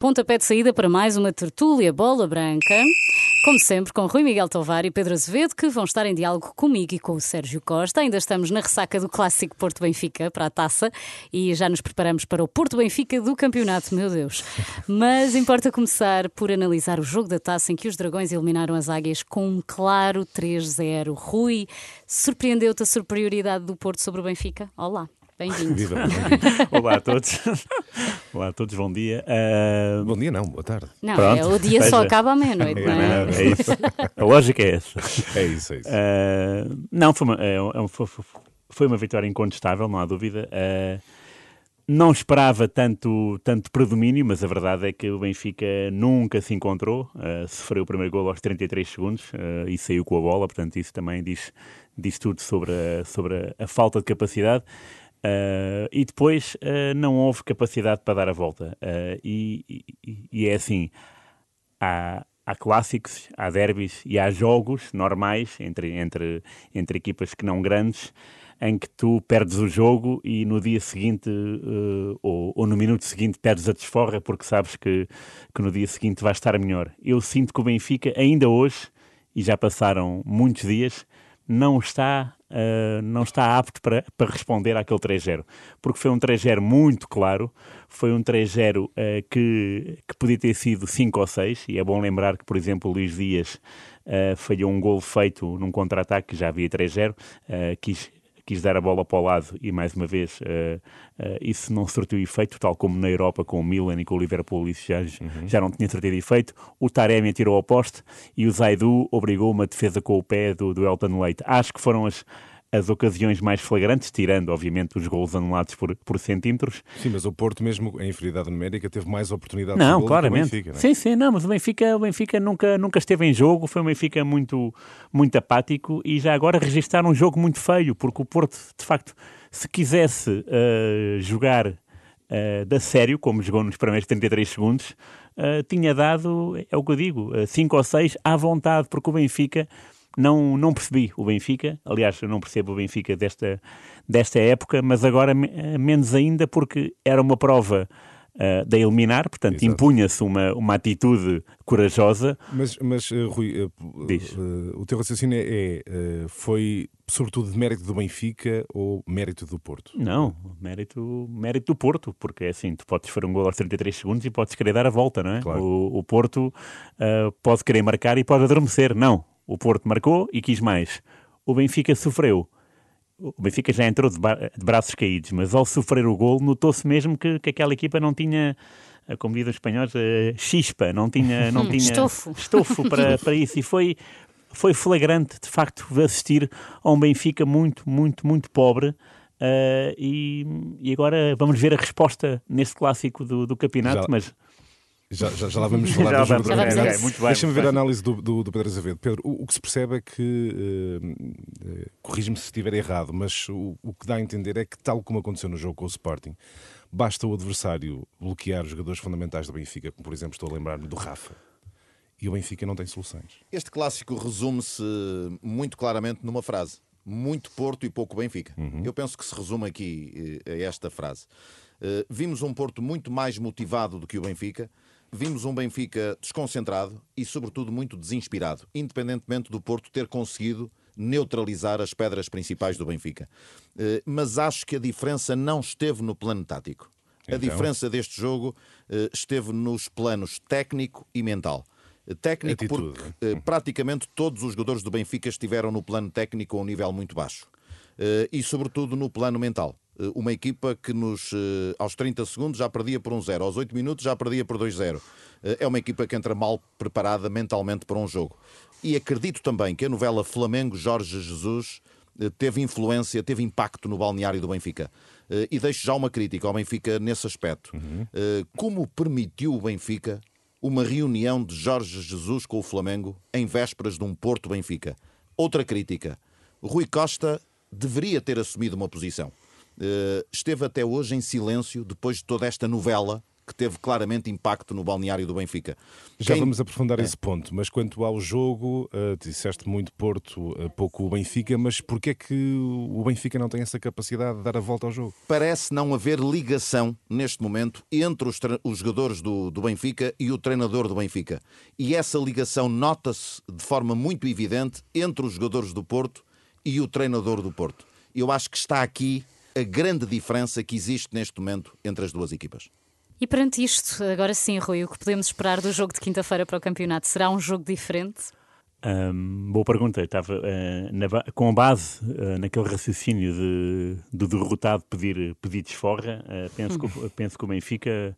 Pontapé de saída para mais uma tertúlia bola branca. Como sempre, com Rui Miguel Tovar e Pedro Azevedo, que vão estar em diálogo comigo e com o Sérgio Costa. Ainda estamos na ressaca do clássico Porto Benfica para a taça e já nos preparamos para o Porto Benfica do campeonato, meu Deus. Mas importa começar por analisar o jogo da taça em que os Dragões eliminaram as Águias com um claro 3-0. Rui, surpreendeu-te a superioridade do Porto sobre o Benfica? Olá. Bem-vindo. Olá a todos. Olá a todos, bom dia. Uh... Bom dia, não, boa tarde. Não, é, o dia só acaba à meia-noite, não é? é isso. A lógica é essa. É isso, é isso. Uh... Não, foi uma, é, é foi, foi uma vitória incontestável, não há dúvida. Uh... Não esperava tanto, tanto predomínio, mas a verdade é que o Benfica nunca se encontrou. Uh, sofreu o primeiro gol aos 33 segundos uh, e saiu com a bola, portanto, isso também diz, diz tudo sobre a, sobre a, a falta de capacidade. Uh, e depois uh, não houve capacidade para dar a volta. Uh, e, e, e, é assim: há, há clássicos, há derbys e há jogos normais entre, entre, entre equipas que não grandes em que tu perdes o jogo e no dia seguinte ou, ou, no minuto seguinte perdes a desforra porque sabes que, que no dia seguinte vai estar melhor. Eu sinto que o Benfica, ainda hoje, e já passaram muitos dias, não está uh, não está apto para, para responder àquele 3-0. Porque foi um 3-0 muito claro, foi um 3-0 uh, ah, que, que podia ter sido 5 ou 6, e é bom lembrar que, por exemplo, o Luís Dias uh, falhou um gol feito num contra-ataque, já havia 3-0, quis quis dar a bola para o lado e, mais uma vez, uh, uh, isso não surtiu efeito, tal como na Europa com o Milan e com o Liverpool, isso já, uhum. já não tinha surtido efeito. O Taremi atirou ao poste e o Zaidu obrigou uma defesa com o pé do, do Elton Leite. Acho que foram as as ocasiões mais flagrantes, tirando, obviamente, os gols anulados por, por centímetros. Sim, mas o Porto, mesmo em inferioridade numérica, teve mais oportunidades não, de claramente. que o Benfica. Não é? Sim, sim, não, mas o Benfica, o Benfica nunca, nunca esteve em jogo, foi um Benfica muito, muito apático e já agora registraram um jogo muito feio, porque o Porto, de facto, se quisesse uh, jogar uh, da sério, como jogou nos primeiros 33 segundos, uh, tinha dado, é o que eu digo, 5 ou 6 à vontade, porque o Benfica não, não percebi o Benfica, aliás, eu não percebo o Benfica desta, desta época, mas agora menos ainda porque era uma prova uh, de eliminar, portanto impunha-se uma, uma atitude corajosa. Mas, mas uh, Rui, uh, o teu raciocínio é, foi sobretudo de mérito do Benfica ou mérito do Porto? Não, mérito, mérito do Porto, porque é assim, tu podes fazer um gol aos 33 segundos e podes querer dar a volta, não é? Claro. O, o Porto pode querer marcar e pode adormecer, não. O Porto marcou e quis mais. O Benfica sofreu. O Benfica já entrou de, de braços caídos, mas ao sofrer o gol notou-se mesmo que, que aquela equipa não tinha como dizem os espanhóis, chispa, não tinha, não tinha estofo, estofo para, para isso. E foi, foi flagrante, de facto, assistir a um Benfica muito, muito, muito pobre. Uh, e, e, agora vamos ver a resposta nesse clássico do, do campeonato, já, mas já, já, já lá vamos falar já do jogo da Muito bem, Deixa-me ver a análise do, do, do, Pedro Azevedo. Pedro, o, o que se percebe é que, uh, corrige-me se estiver errado, mas o, o que dá a entender é que, tal como aconteceu no jogo com o Sporting, basta o adversário bloquear os jogadores fundamentais do Benfica, como por exemplo estou a lembrar-me do Rafa, e o Benfica não tem soluções. Este clássico resume-se muito claramente numa frase: muito Porto e pouco Benfica. Uhum. Eu penso que se resume aqui a esta frase. Uh, vimos um Porto muito mais motivado do que o Benfica vimos um Benfica desconcentrado e, sobretudo, muito desinspirado, independentemente do Porto ter conseguido neutralizar as pedras principais do Benfica. Eh, mas acho que a diferença não esteve no plano tático. Então... A diferença deste jogo eh, esteve nos planos técnico e mental. Eh, técnico, Atitude. porque praticamente todos os jogadores do Benfica estiveram no plano técnico a um nível muito baixo. E, sobretudo, no plano mental. Eh, uma equipa que nos, eh, aos 30 segundos já perdia por um 0, aos 8 minutos já perdia por 2-0. Eh, é uma equipa que entra mal preparada mentalmente para um jogo. E acredito também que a novela Flamengo Jorge Jesus teve influência, teve impacto no balneário do Benfica. E deixo já uma crítica ao Benfica nesse aspecto. Uhum. Como permitiu o Benfica uma reunião de Jorge Jesus com o Flamengo em vésperas de um Porto Benfica? Outra crítica. Rui Costa deveria ter assumido uma posição. Eh, esteve até hoje em silêncio depois de toda esta novela que teve claramente impacto no balneário do Benfica. Já Quem... vamos aprofundar é. esse ponto, mas quanto ao jogo, uh, disseste muito Porto, uh, pouco o Benfica, mas porquê é que o Benfica não tem essa capacidade de dar a volta ao jogo? Parece não haver ligação neste momento entre os, os jogadores do, do Benfica e o treinador do Benfica. E essa ligação nota-se de forma muito evidente entre os jogadores do Porto e o treinador do Porto. Eu acho que está aqui a grande diferença que existe neste momento entre as duas equipas. E perante isto, agora sim, Rui, o que podemos esperar do jogo de quinta-feira para o campeonato? Será um jogo diferente? Um, boa pergunta. Eu estava uh, na, com a base uh, naquele raciocínio de, do derrotado pedir, pedir desforra. Uh, penso, que, penso que o Benfica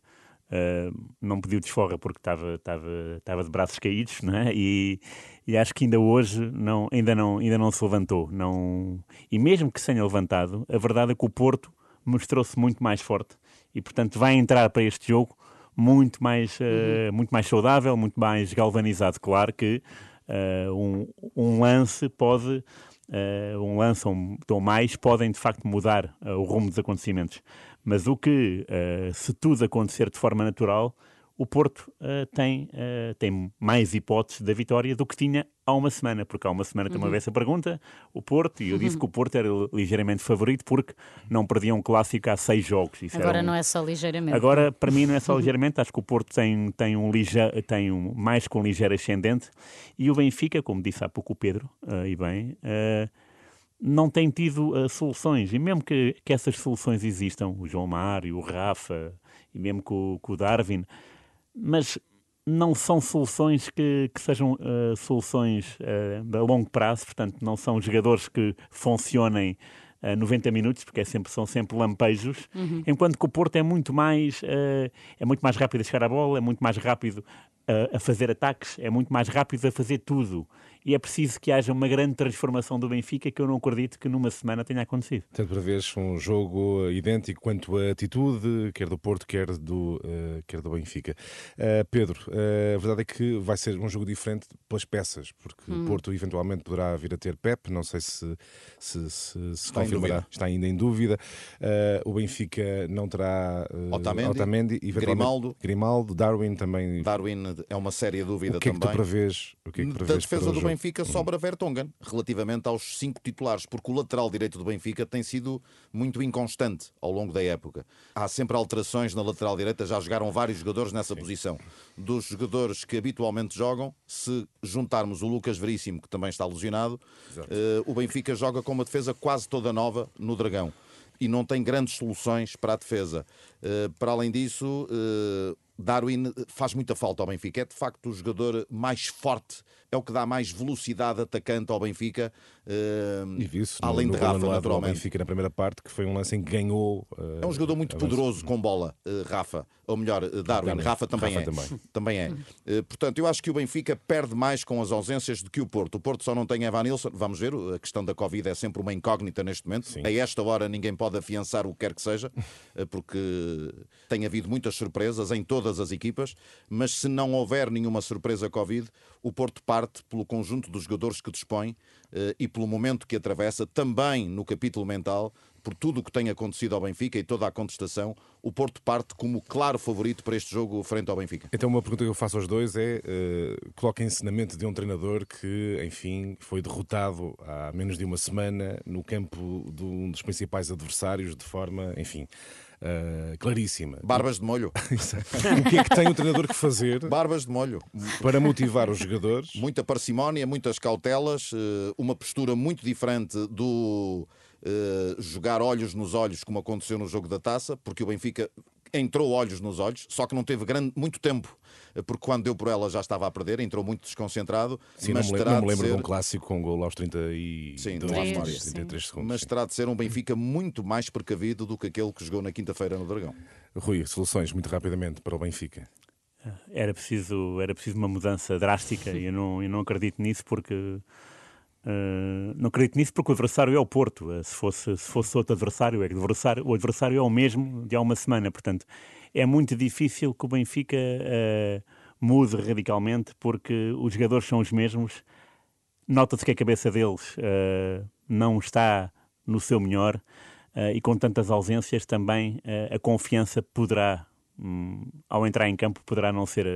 não pediu desforra porque estava, estava, estava de braços caídos, não é? E, e acho que ainda hoje não, ainda, não, ainda não se levantou. Não... E mesmo que se tenha levantado, a verdade é que o Porto mostrou-se muito mais forte e, portanto, vai entrar para este jogo muito mais, uhum. muito mais saudável, muito mais galvanizado. Claro que uh, um, um, lance pode, uh, um lance ou mais podem de facto mudar uh, o rumo dos acontecimentos. Mas o que, se tudo acontecer de forma natural, o Porto uh, tem, uh, tem mais hipóteses da vitória do que tinha há uma semana, porque há uma semana uhum. também essa pergunta, o Porto, e eu disse uhum. que o Porto era ligeiramente favorito porque não perdia um clássico há seis jogos. Isso Agora um... não é só ligeiramente. Agora, para mim, não é só ligeiramente, acho que o Porto tem, tem, um, tem um mais com um ligeiro ascendente, e o Benfica, como disse há pouco o Pedro, uh, e bem não tem tido uh, soluções. E mesmo que, que essas soluções existam, o João Mário, o Rafa, e mesmo com, com o Darwin, mas não são soluções que, que sejam uh, soluções uh, a longo prazo, portanto, não são jogadores que funcionem uh, 90 minutos, porque é sempre, são sempre lampejos, uhum. enquanto que o Porto é muito mais uh, é muito mais rápido a chegar à bola, é muito mais rápido a fazer ataques, é muito mais rápido a fazer tudo e é preciso que haja uma grande transformação do Benfica que eu não acredito que numa semana tenha acontecido. Portanto, para vez um jogo idêntico quanto à atitude, quer do Porto, quer do, uh, quer do Benfica. Uh, Pedro, uh, a verdade é que vai ser um jogo diferente pelas peças, porque hum. o Porto eventualmente poderá vir a ter Pep, não sei se, se, se, se está confirmará, está ainda em dúvida. o Benfica não terá Otamendi, Otamendi Grimaldo. Grimaldo, Darwin também. Darwin é uma séria dúvida o que também. É que tu prevês? O que é que prevês da defesa do Benfica sobra Vertonghen, relativamente aos cinco titulares, porque o lateral direito do Benfica tem sido muito inconstante ao longo da época. Há sempre alterações na lateral direita, já jogaram vários jogadores nessa Sim. posição. Dos jogadores que habitualmente jogam, se juntarmos o Lucas Veríssimo, que também está lesionado, uh, o Benfica joga com uma defesa quase toda nova no Dragão e não tem grandes soluções para a defesa. Uh, para além disso, uh, Darwin faz muita falta ao Benfica. É de facto o jogador mais forte é o que dá mais velocidade atacante ao Benfica, e viu além no, de Rafa, naturalmente. Ao Benfica na primeira parte, que foi um lance em que ganhou. Uh, é um jogador muito poderoso com bola, uh, Rafa, ou melhor, Darwin. Darwin. Rafa também Rafa é. Também, também é. portanto, eu acho que o Benfica perde mais com as ausências do que o Porto. O Porto só não tem Evan Nilsson. Vamos ver, a questão da Covid é sempre uma incógnita neste momento. Sim. A esta hora ninguém pode afiançar o que quer que seja, porque tem havido muitas surpresas em todas as equipas, mas se não houver nenhuma surpresa Covid, o Porto parte pelo conjunto dos jogadores que dispõe eh, e pelo momento que atravessa, também no capítulo mental, por tudo o que tem acontecido ao Benfica e toda a contestação, o Porto parte como claro favorito para este jogo frente ao Benfica. Então, uma pergunta que eu faço aos dois é: uh, coloquem-se na mente de um treinador que, enfim, foi derrotado há menos de uma semana no campo de um dos principais adversários, de forma, enfim uh, claríssima. Barbas de molho. o que é que tem o treinador que fazer? Barbas de molho. Para motivar os jogadores? Muita parcimónia, muitas cautelas, uh, uma postura muito diferente do. Uh, jogar olhos nos olhos, como aconteceu no jogo da taça, porque o Benfica entrou olhos nos olhos, só que não teve grande, muito tempo, porque quando deu por ela já estava a perder, entrou muito desconcentrado. Sim, mas não, me, não me lembro ser... de um clássico com um gol aos 30 e sim, 33 segundos. Mas terá de ser um Benfica muito mais precavido do que aquele que jogou na quinta-feira no Dragão. Rui, soluções muito rapidamente para o Benfica. Era preciso, era preciso uma mudança drástica e eu não, eu não acredito nisso porque Uh, não acredito nisso porque o adversário é o Porto. Uh, se, fosse, se fosse outro adversário, é que o adversário, o adversário é o mesmo de há uma semana. Portanto, é muito difícil que o Benfica uh, mude radicalmente porque os jogadores são os mesmos. Nota-se que a cabeça deles não está no seu melhor e com tantas ausências também a confiança poderá hum, ao entrar em campo, poderá não ser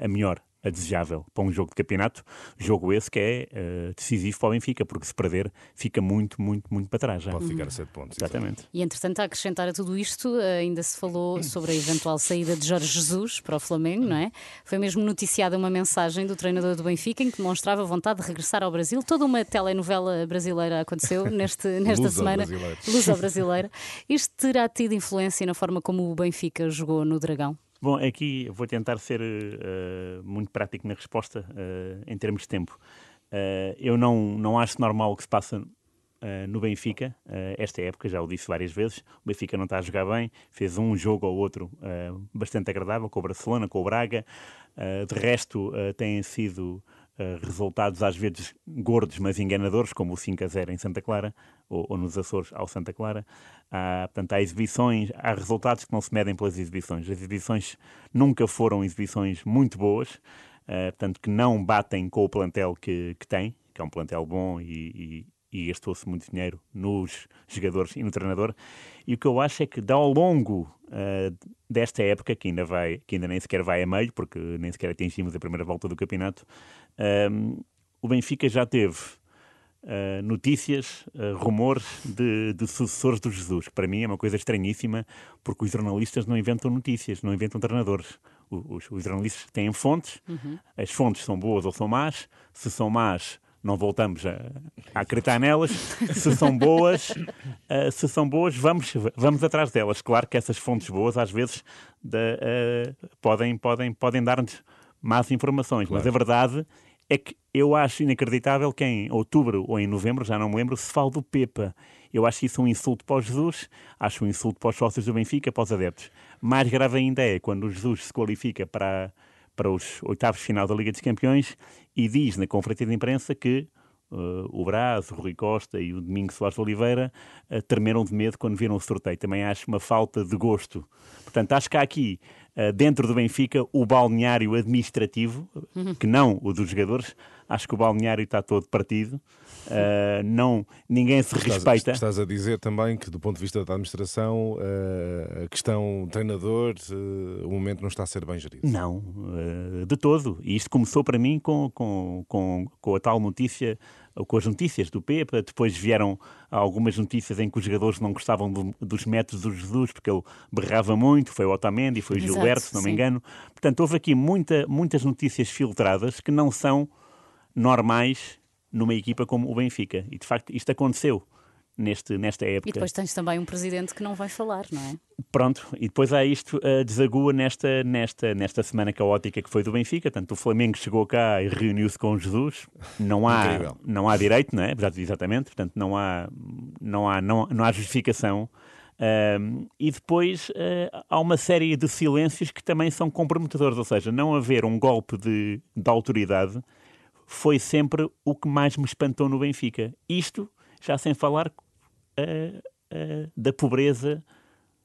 a melhor a desejável para um jogo de campeonato, jogo esse que é uh, decisivo para o Benfica, porque se perder fica muito, muito, muito para trás já. Pode ficar a 7 pontos. Exatamente. E entretanto, a acrescentar a tudo isto, ainda se falou sobre a eventual saída de Jorge Jesus para o Flamengo, não é? Foi mesmo noticiada uma mensagem do treinador do Benfica em que demonstrava vontade de regressar ao Brasil. Toda uma telenovela brasileira aconteceu neste, nesta semana. brasileira. Luso brasileira. Isto terá tido influência na forma como o Benfica jogou no Dragão? Bom, aqui vou tentar ser uh, muito prático na resposta uh, em termos de tempo. Uh, eu não, não acho normal o que se passa no Benfica, esta época, já o disse várias vezes. O Benfica não está a jogar bem, fez um jogo ou outro bastante agradável com o Barcelona, com o Braga. de resto, têm sido resultados às vezes gordos, mas enganadores, como o 5 a 0 em Santa Clara, ou, ou nos Açores ao Santa Clara. Há, portanto, há exibições, há resultados que não se medem pelas exibições. As exibições nunca foram exibições muito boas, uh, portanto, que não batem com o plantel que, que tem, que é um plantel bom e, e, e gastou-se muito dinheiro nos jogadores e no treinador. E o que eu acho é que, ao longo uh, desta época, que ainda, vai, que ainda nem sequer vai a meio, porque nem sequer atingimos a primeira volta do campeonato, uh, o Benfica já teve Uh, notícias, uh, rumores de, de, sucessores do Jesus, que para mim é uma coisa estranhíssima, porque os jornalistas não inventam notícias, não inventam treinadores. Os, os jornalistas têm fontes, uhum. as fontes são boas ou são más, se são más, não voltamos a, a acreditar nelas, se são boas, uh, se são boas, vamos, vamos atrás delas. Claro que essas fontes boas, às vezes, de, podem, podem, podem dar-nos más informações, claro. mas a verdade é que eu acho inacreditável que em outubro ou em novembro, já não me lembro, se fala do Pepa. Eu acho isso um insulto para o Jesus, acho um insulto para os sócios do Benfica, para os adeptos. Mais grave ainda é quando o Jesus se qualifica para, para os oitavos de final da Liga dos Campeões e diz na conferência de imprensa que uh, o Braz, o Rui Costa e o Domingos Soares de Oliveira uh, tremeram de medo quando viram o sorteio. Também acho uma falta de gosto. Portanto, acho que há aqui dentro do Benfica o balneário administrativo, que não o dos jogadores. Acho que o balneário está todo partido. Uh, não, ninguém se estás, respeita. Estás a dizer também que, do ponto de vista da administração, uh, a questão treinador, uh, o momento não está a ser bem gerido. Não, de todo. E isto começou para mim com, com, com, com a tal notícia com as notícias do Pepa, depois vieram algumas notícias em que os jogadores não gostavam do, dos métodos do Jesus, porque ele berrava muito, foi o Otamendi, foi o Exato, Gilberto, se não sim. me engano. Portanto, houve aqui muita, muitas notícias filtradas que não são normais numa equipa como o Benfica. E, de facto, isto aconteceu neste, nesta época. E depois tens também um presidente que não vai falar, não é? Pronto, e depois há isto uh, desagua nesta, nesta, nesta semana caótica que foi do Benfica. Tanto o Flamengo chegou cá e reuniu-se com Jesus. Não há, não há direito, não é? Exatamente, portanto não há, não há, não, não há justificação. Uh, e depois uh, há uma série de silêncios que também são comprometedores, ou seja, não haver um golpe de, de autoridade foi sempre o que mais me espantou no Benfica. Isto já sem falar da pobreza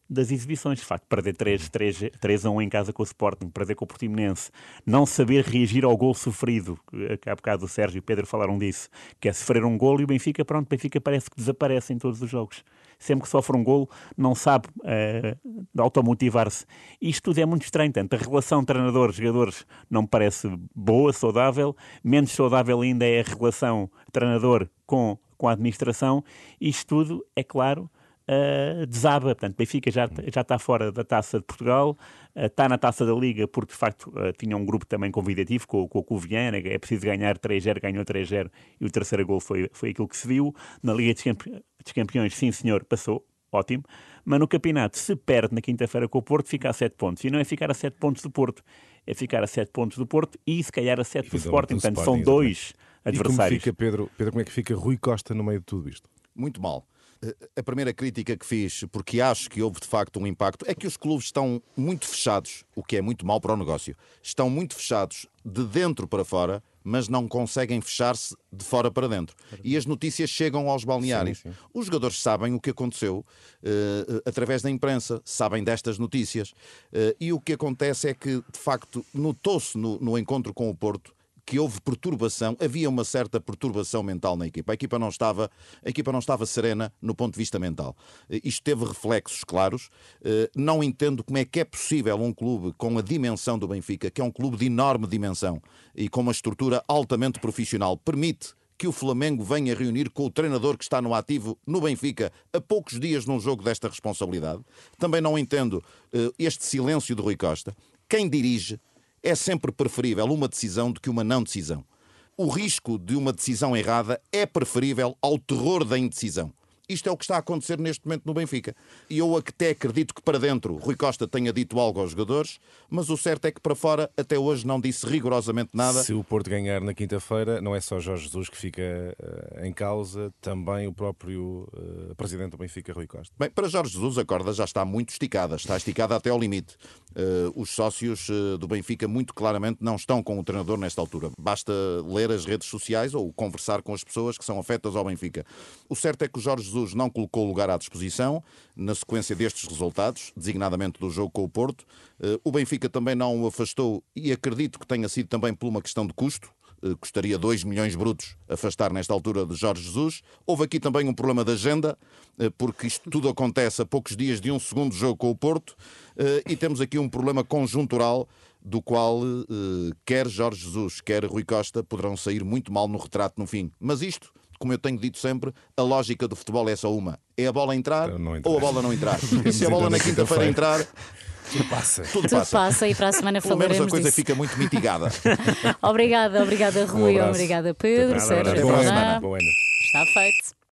das exibições. De facto, perder 3, 3, 3 a 1 em casa com o Sporting, perder com o Portimonense, não saber reagir ao gol sofrido, há bocado o Sérgio e o Pedro falaram disso, que é sofrer um gol e o Benfica, pronto, o Benfica parece que desaparece em todos os jogos. Sempre que sofre um gol, não sabe uh, automotivar-se. Isto tudo é muito estranho. Tanto a relação treinador-jogadores não me parece boa, saudável. Menos saudável ainda é a relação treinador com com a administração, isto tudo, é claro, uh, desaba. Portanto, Benfica já, já está fora da taça de Portugal, uh, está na taça da Liga, porque de facto uh, tinha um grupo também convidativo com, com o Coviana, é preciso ganhar 3-0, ganhou 3-0 e o terceiro gol foi, foi aquilo que se viu. Na Liga dos, Campe dos Campeões, sim senhor, passou, ótimo, mas no campeonato, se perde na quinta-feira com o Porto, fica a 7 pontos. E não é ficar a 7 pontos do Porto, é ficar a 7 pontos do Porto e se calhar a 7 do Sporting. Portanto, são dois adversários. E como fica, Pedro, Pedro, como é que fica Rui Costa no meio de tudo isto? Muito mal. A primeira crítica que fiz, porque acho que houve de facto um impacto, é que os clubes estão muito fechados, o que é muito mal para o negócio. Estão muito fechados de dentro para fora, mas não conseguem fechar-se de fora para dentro. E as notícias chegam aos balneários. Sim, sim. Os jogadores sabem o que aconteceu uh, através da imprensa, sabem destas notícias. Uh, e o que acontece é que, de facto, notou-se no, no encontro com o Porto que houve perturbação, havia uma certa perturbação mental na equipa. A equipa não estava, a equipa não estava serena no ponto de vista mental. Eh, isto teve reflexos claros. Eh, não entendo como é que é possível um clube com a dimensão do Benfica, que é um clube de enorme dimensão e com uma estrutura altamente profissional, permite que o Flamengo venha reunir com o treinador que está no ativo no Benfica a poucos dias num jogo desta responsabilidade. Também não entendo uh, este silêncio de Rui Costa. Quem dirige é sempre preferível uma decisão do que uma não decisão. O risco de uma decisão errada é preferível ao terror da indecisão. Isto é o que está a acontecer neste momento no Benfica. E eu até acredito que para dentro Rui Costa tenha dito algo aos jogadores, mas o certo é que para fora até hoje não disse rigorosamente nada. Se o Porto ganhar na quinta-feira, não é só Jorge Jesus que fica uh, em causa, também o próprio uh, presidente do Benfica, Rui Costa. Bem, para Jorge Jesus a corda já está muito esticada, está esticada até ao limite. Uh, os sócios do Benfica muito claramente não estão com o treinador nesta altura. Basta ler as redes sociais ou conversar com as pessoas que são afetas ao Benfica. O certo é que o Jorge Jesus não colocou lugar à disposição na sequência destes resultados, designadamente do jogo com o Porto. Eh, o Benfica também não o afastou e acredito que tenha sido também por uma questão de custo eh, custaria 2 milhões brutos afastar nesta altura de Jorge Jesus. Houve aqui também um problema de agenda, eh, porque isto tudo acontece a poucos dias de um segundo jogo com o Porto, e temos aqui um problema conjuntural do qual quer Jorge Jesus, quer Rui Costa poderão sair muito mal no retrato no fim. Mas isto como eu tenho dito sempre, a lógica do futebol é só uma: é a bola entrar, entrar. ou a bola não entrar. e se a bola na quinta-feira entrar. Tudo passa. Tudo, Tudo passa. passa. e para a semana Pelo falaremos menos a coisa disso. fica muito mitigada. obrigada, obrigada Rui, um obrigada Pedro, Sérgio. Boa semana. Boa Está feito.